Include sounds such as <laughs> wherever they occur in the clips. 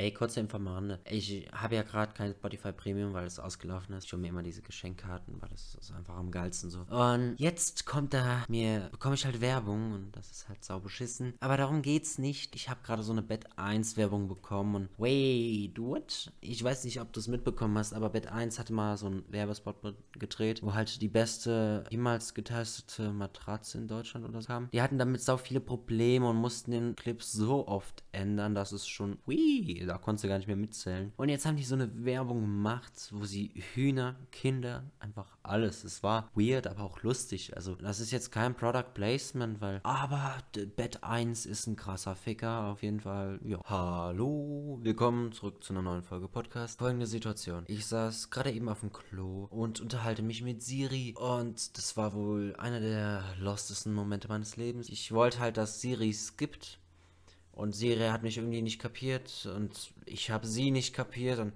Ey, kurze Info am Rande. Ich habe ja gerade kein Spotify Premium, weil es ausgelaufen ist. Ich hole mir immer diese Geschenkkarten, weil das ist einfach am geilsten so. Und jetzt kommt da mir, bekomme ich halt Werbung und das ist halt sau beschissen. Aber darum geht's nicht. Ich habe gerade so eine Bett 1 Werbung bekommen und wait, what? Ich weiß nicht, ob du es mitbekommen hast, aber Bett 1 hatte mal so einen Werbespot gedreht, wo halt die beste jemals getestete Matratze in Deutschland oder so kam. Die hatten damit sau viele Probleme und mussten den Clip so oft ändern, dass es schon, hui, da konntest du gar nicht mehr mitzählen. Und jetzt haben die so eine Werbung gemacht, wo sie Hühner, Kinder, einfach alles. Es war weird, aber auch lustig. Also, das ist jetzt kein Product Placement, weil, aber Bett 1 ist ein krasser Ficker, auf jeden Fall. Ja. Hallo, willkommen zurück zu einer neuen Folge Podcast. Folgende Situation. Ich saß gerade eben auf dem Klo und unterhalte mich mit Siri und das war wohl einer der lostesten Momente meines Lebens. Ich wollte halt, dass Siri skippt und Siri hat mich irgendwie nicht kapiert und ich habe sie nicht kapiert und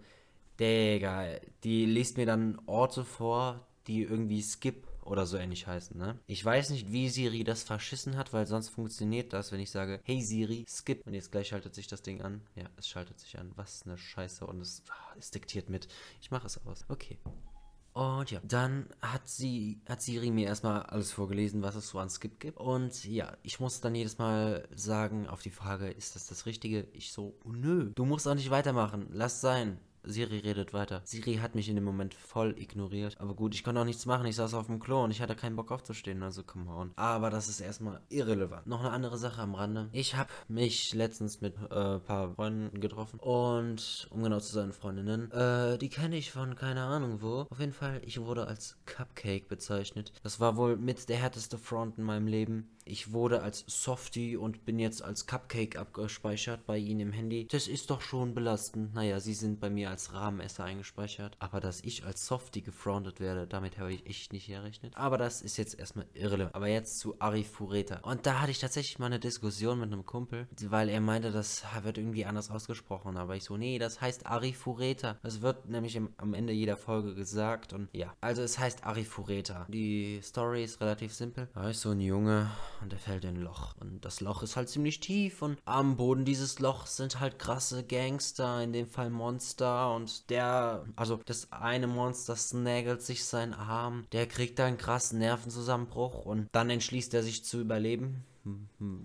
Digga, die liest mir dann Orte vor, die irgendwie Skip oder so ähnlich heißen, ne? Ich weiß nicht, wie Siri das verschissen hat, weil sonst funktioniert das, wenn ich sage, hey Siri, skip. Und jetzt gleich schaltet sich das Ding an. Ja, es schaltet sich an. Was eine Scheiße. Und es, ah, es diktiert mit. Ich mache es aus. Okay. Und ja, dann hat sie, hat Siri mir erstmal alles vorgelesen, was es so an Skip gibt. Und ja, ich muss dann jedes Mal sagen, auf die Frage, ist das das Richtige? Ich so, nö, du musst auch nicht weitermachen, lass sein. Siri redet weiter. Siri hat mich in dem Moment voll ignoriert. Aber gut, ich konnte auch nichts machen. Ich saß auf dem Klo und ich hatte keinen Bock aufzustehen. Also come on. Aber das ist erstmal irrelevant. Noch eine andere Sache am Rande. Ich habe mich letztens mit äh, ein paar Freunden getroffen. Und um genau zu sein, Freundinnen. Äh, die kenne ich von keine Ahnung wo. Auf jeden Fall, ich wurde als Cupcake bezeichnet. Das war wohl mit der härteste Front in meinem Leben. Ich wurde als Softie und bin jetzt als Cupcake abgespeichert bei Ihnen im Handy. Das ist doch schon belastend. Naja, Sie sind bei mir als Rahmenesser eingespeichert. Aber dass ich als Softie gefrontet werde, damit habe ich echt nicht gerechnet. Aber das ist jetzt erstmal irrelevant. Aber jetzt zu Arifureta. Und da hatte ich tatsächlich mal eine Diskussion mit einem Kumpel, weil er meinte, das wird irgendwie anders ausgesprochen. Aber ich so, nee, das heißt Arifureta. Das wird nämlich im, am Ende jeder Folge gesagt. Und ja, also es heißt Arifureta. Die Story ist relativ simpel. Da ist so ein Junge und er fällt in ein Loch. Und das Loch ist halt ziemlich tief und am Boden dieses Lochs sind halt krasse Gangster, in dem Fall Monster und der, also das eine Monster snagelt sich seinen Arm, der kriegt da einen krassen Nervenzusammenbruch und dann entschließt er sich zu überleben.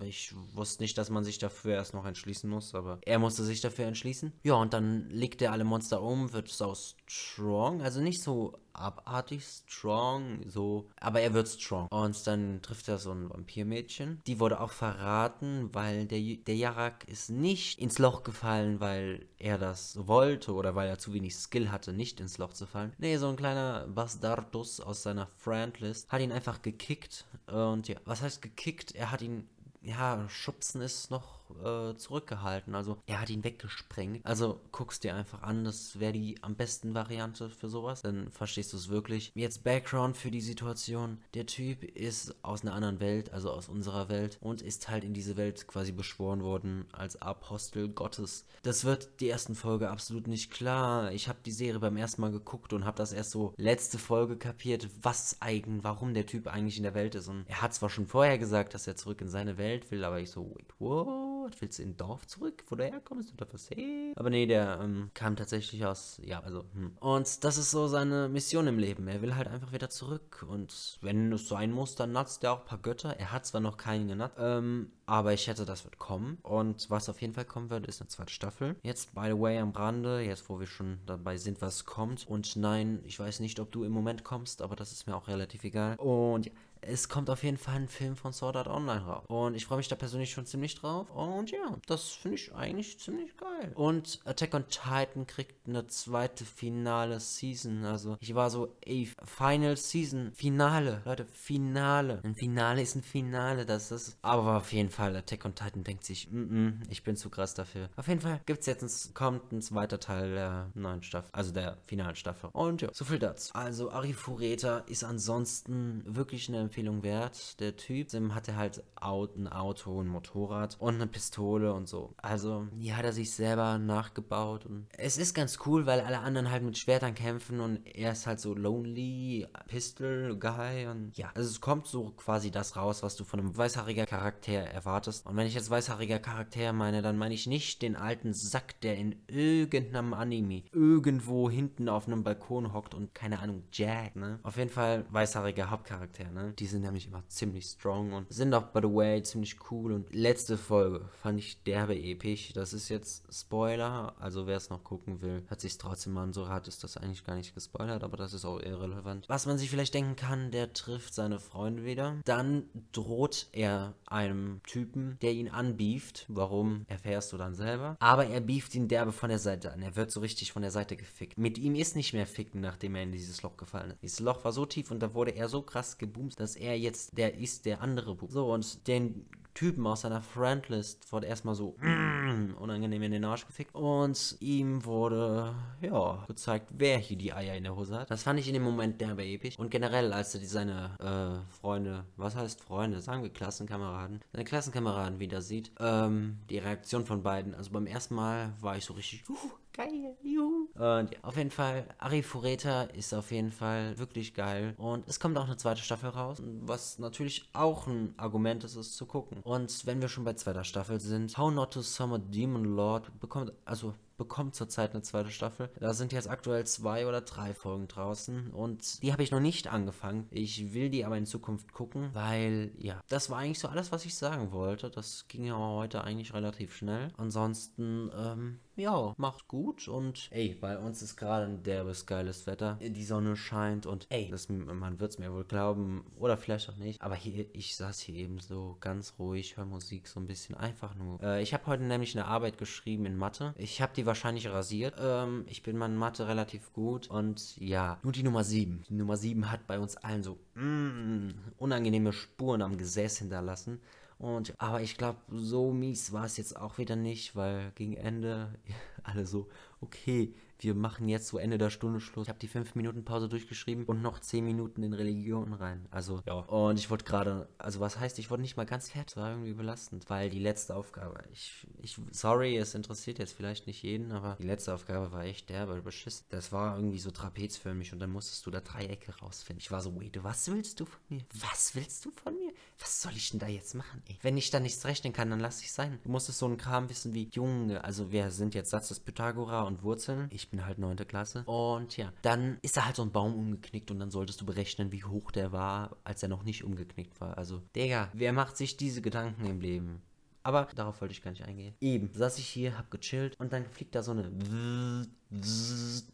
Ich wusste nicht, dass man sich dafür erst noch entschließen muss, aber er musste sich dafür entschließen. Ja, und dann legt er alle Monster um, wird so strong, also nicht so abartig strong, so, aber er wird strong. Und dann trifft er so ein Vampirmädchen. Die wurde auch verraten, weil der, der Yarak ist nicht ins Loch gefallen, weil er das wollte oder weil er zu wenig Skill hatte, nicht ins Loch zu fallen. Nee, so ein kleiner Bastardus aus seiner Friendlist hat ihn einfach gekickt. Und ja, was heißt gekickt? Er hat ihn ja, schubsen ist noch äh, zurückgehalten. Also er hat ihn weggesprengt. Also guckst dir einfach an, das wäre die am besten Variante für sowas. Dann verstehst du es wirklich. Jetzt Background für die Situation. Der Typ ist aus einer anderen Welt, also aus unserer Welt und ist halt in diese Welt quasi beschworen worden als Apostel Gottes. Das wird die ersten Folge absolut nicht klar. Ich habe die Serie beim ersten Mal geguckt und habe das erst so letzte Folge kapiert, was eigentlich, warum der Typ eigentlich in der Welt ist. Und er hat zwar schon vorher gesagt, dass er zurück in seine Welt will, aber ich so, wait, what? What? Willst du in Dorf zurück, wo du herkommst oder was? Hey. Aber nee, der ähm, kam tatsächlich aus, ja, also, hm. Und das ist so seine Mission im Leben. Er will halt einfach wieder zurück. Und wenn es sein muss, dann natzt er auch ein paar Götter. Er hat zwar noch keinen genatzt, ähm, aber ich schätze, das wird kommen. Und was auf jeden Fall kommen wird, ist eine zweite Staffel. Jetzt, by the way, am Rande, jetzt wo wir schon dabei sind, was kommt. Und nein, ich weiß nicht, ob du im Moment kommst, aber das ist mir auch relativ egal. Und ja, es kommt auf jeden Fall ein Film von Sword Art Online raus. Und ich freue mich da persönlich schon ziemlich drauf. Und ja, das finde ich eigentlich ziemlich geil. Und Attack on Titan kriegt eine zweite finale Season. Also ich war so, ey, Final Season, Finale. Leute, Finale. Ein Finale ist ein Finale. Das ist. Aber auf jeden Fall, Attack on Titan denkt sich, mm -mm, ich bin zu krass dafür. Auf jeden Fall gibt es jetzt ein, kommt ein zweiter Teil der neuen Staffel. Also der finalen Staffel. Und ja, so viel dazu. Also Arifureta ist ansonsten wirklich eine Empfehlung Empfehlung wert. Der Typ Sim hatte halt ein Auto, ein Motorrad und eine Pistole und so. Also, die hat er sich selber nachgebaut. Und es ist ganz cool, weil alle anderen halt mit Schwertern kämpfen und er ist halt so lonely, Pistol Guy und ja. Also es kommt so quasi das raus, was du von einem weißhaariger Charakter erwartest. Und wenn ich jetzt weißhaariger Charakter meine, dann meine ich nicht den alten Sack, der in irgendeinem Anime irgendwo hinten auf einem Balkon hockt und keine Ahnung, Jack, ne? Auf jeden Fall weißhaariger Hauptcharakter, ne? Die sind nämlich immer ziemlich strong und sind auch, by the way, ziemlich cool. Und letzte Folge fand ich derbe episch. Das ist jetzt Spoiler, also wer es noch gucken will, hat sich trotzdem an. So hart ist das eigentlich gar nicht gespoilert, aber das ist auch irrelevant. Was man sich vielleicht denken kann, der trifft seine Freunde wieder. Dann droht er einem Typen, der ihn anbieft. Warum, erfährst du dann selber. Aber er bieft ihn derbe von der Seite an. Er wird so richtig von der Seite gefickt. Mit ihm ist nicht mehr ficken, nachdem er in dieses Loch gefallen ist. Dieses Loch war so tief und da wurde er so krass geboomt, dass er jetzt der ist, der andere Boom. So, und den Typen aus seiner Friendlist wurde erstmal so mm, <clears throat> unangenehm in den Arsch gefickt. Und ihm wurde, ja, gezeigt, wer hier die Eier in der Hose hat. Das fand ich in dem Moment derbe episch. Und generell, als er seine äh, Freunde, was heißt Freunde, sagen wir Klassenkameraden, seine Klassenkameraden wieder sieht, ähm, die Reaktion von beiden. Also beim ersten Mal war ich so richtig, uh, geil, juhu. Und ja, auf jeden Fall, Ari Fureta ist auf jeden Fall wirklich geil. Und es kommt auch eine zweite Staffel raus, was natürlich auch ein Argument ist, es zu gucken. Und wenn wir schon bei zweiter Staffel sind, How Not to Summer Demon Lord bekommt, also bekommt zurzeit eine zweite Staffel. Da sind jetzt aktuell zwei oder drei Folgen draußen und die habe ich noch nicht angefangen. Ich will die aber in Zukunft gucken, weil ja, das war eigentlich so alles, was ich sagen wollte. Das ging ja heute eigentlich relativ schnell. Ansonsten, ähm, ja, macht gut und ey, bei uns ist gerade ein derbes, geiles Wetter. Die Sonne scheint und ey, das, man wird es mir wohl glauben oder vielleicht auch nicht. Aber hier, ich saß hier eben so ganz ruhig, höre Musik so ein bisschen einfach nur. Äh, ich habe heute nämlich eine Arbeit geschrieben in Mathe. Ich habe die wahrscheinlich rasiert. Ähm, ich bin mal in Mathe relativ gut und ja, nur die Nummer 7. Die Nummer 7 hat bei uns allen so mm, unangenehme Spuren am Gesäß hinterlassen. Und, aber ich glaube, so mies war es jetzt auch wieder nicht, weil gegen Ende <laughs> alle so, okay, wir machen jetzt so Ende der Stunde Schluss. Ich habe die 5 Minuten Pause durchgeschrieben und noch 10 Minuten in Religion rein. Also, ja. Und ich wollte gerade, also was heißt, ich wollte nicht mal ganz fertig. War irgendwie belastend, weil die letzte Aufgabe, ich, ich, sorry, es interessiert jetzt vielleicht nicht jeden, aber die letzte Aufgabe war echt derbe beschissen. Das war irgendwie so trapezförmig und dann musstest du da Dreiecke rausfinden. Ich war so, wait, was willst du von mir? Was willst du von mir? Was soll ich denn da jetzt machen, ey? Wenn ich da nichts rechnen kann, dann lass ich sein. Du musstest so einen Kram wissen wie, Junge, also wir sind jetzt Satz des Pythagora und Wurzeln. Ich bin halt neunte Klasse. Und ja, dann ist da halt so ein Baum umgeknickt und dann solltest du berechnen, wie hoch der war, als er noch nicht umgeknickt war. Also, Digga, wer macht sich diese Gedanken im Leben? Aber darauf wollte ich gar nicht eingehen. Eben, saß ich hier, hab gechillt und dann fliegt da so eine.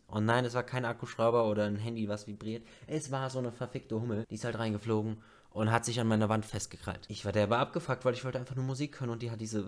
Und nein, es war kein Akkuschrauber oder ein Handy, was vibriert. Es war so eine verfickte Hummel. Die ist halt reingeflogen und hat sich an meiner Wand festgekrallt. Ich war derbe abgefuckt, weil ich wollte einfach nur Musik hören und die hat diese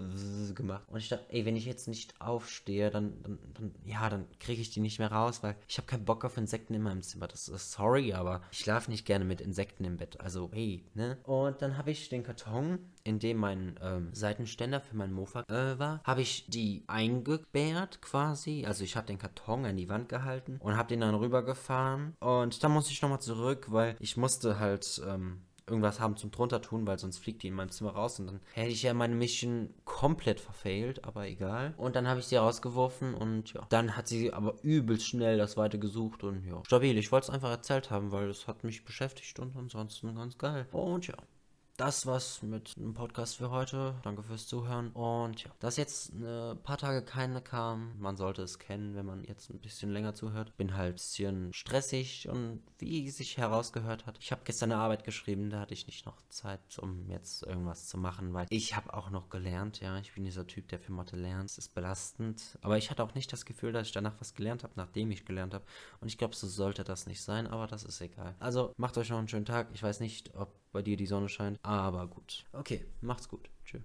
gemacht. Und ich dachte, ey, wenn ich jetzt nicht aufstehe, dann, dann, dann ja, dann kriege ich die nicht mehr raus, weil ich habe keinen Bock auf Insekten in meinem Zimmer. Das ist sorry, aber ich schlafe nicht gerne mit Insekten im Bett. Also, hey, ne? Und dann habe ich den Karton, in dem mein ähm, Seitenständer für mein Mofa äh, war, habe ich die eingebärt quasi. Also ich habe den Karton an die Wand gehalten und habe den dann rübergefahren. Und dann musste ich nochmal zurück, weil ich musste halt ähm, irgendwas haben zum drunter tun, weil sonst fliegt die in meinem Zimmer raus und dann hätte ich ja meine Mission komplett verfailt, aber egal. Und dann habe ich sie rausgeworfen und ja, dann hat sie aber übelst schnell das weite gesucht und ja, stabil. Ich wollte es einfach erzählt haben, weil es hat mich beschäftigt und ansonsten ganz geil. Und ja das war's mit dem Podcast für heute. Danke fürs Zuhören. Und ja, dass jetzt ein paar Tage keine kam, man sollte es kennen, wenn man jetzt ein bisschen länger zuhört. Bin halt ein bisschen stressig und wie sich herausgehört hat, ich habe gestern eine Arbeit geschrieben, da hatte ich nicht noch Zeit, um jetzt irgendwas zu machen, weil ich habe auch noch gelernt, ja, ich bin dieser Typ, der für Mathe lernt. Es ist belastend, aber ich hatte auch nicht das Gefühl, dass ich danach was gelernt habe, nachdem ich gelernt habe. Und ich glaube, so sollte das nicht sein, aber das ist egal. Also macht euch noch einen schönen Tag. Ich weiß nicht, ob bei dir die Sonne scheint. Aber gut. Okay, macht's gut. Tschüss.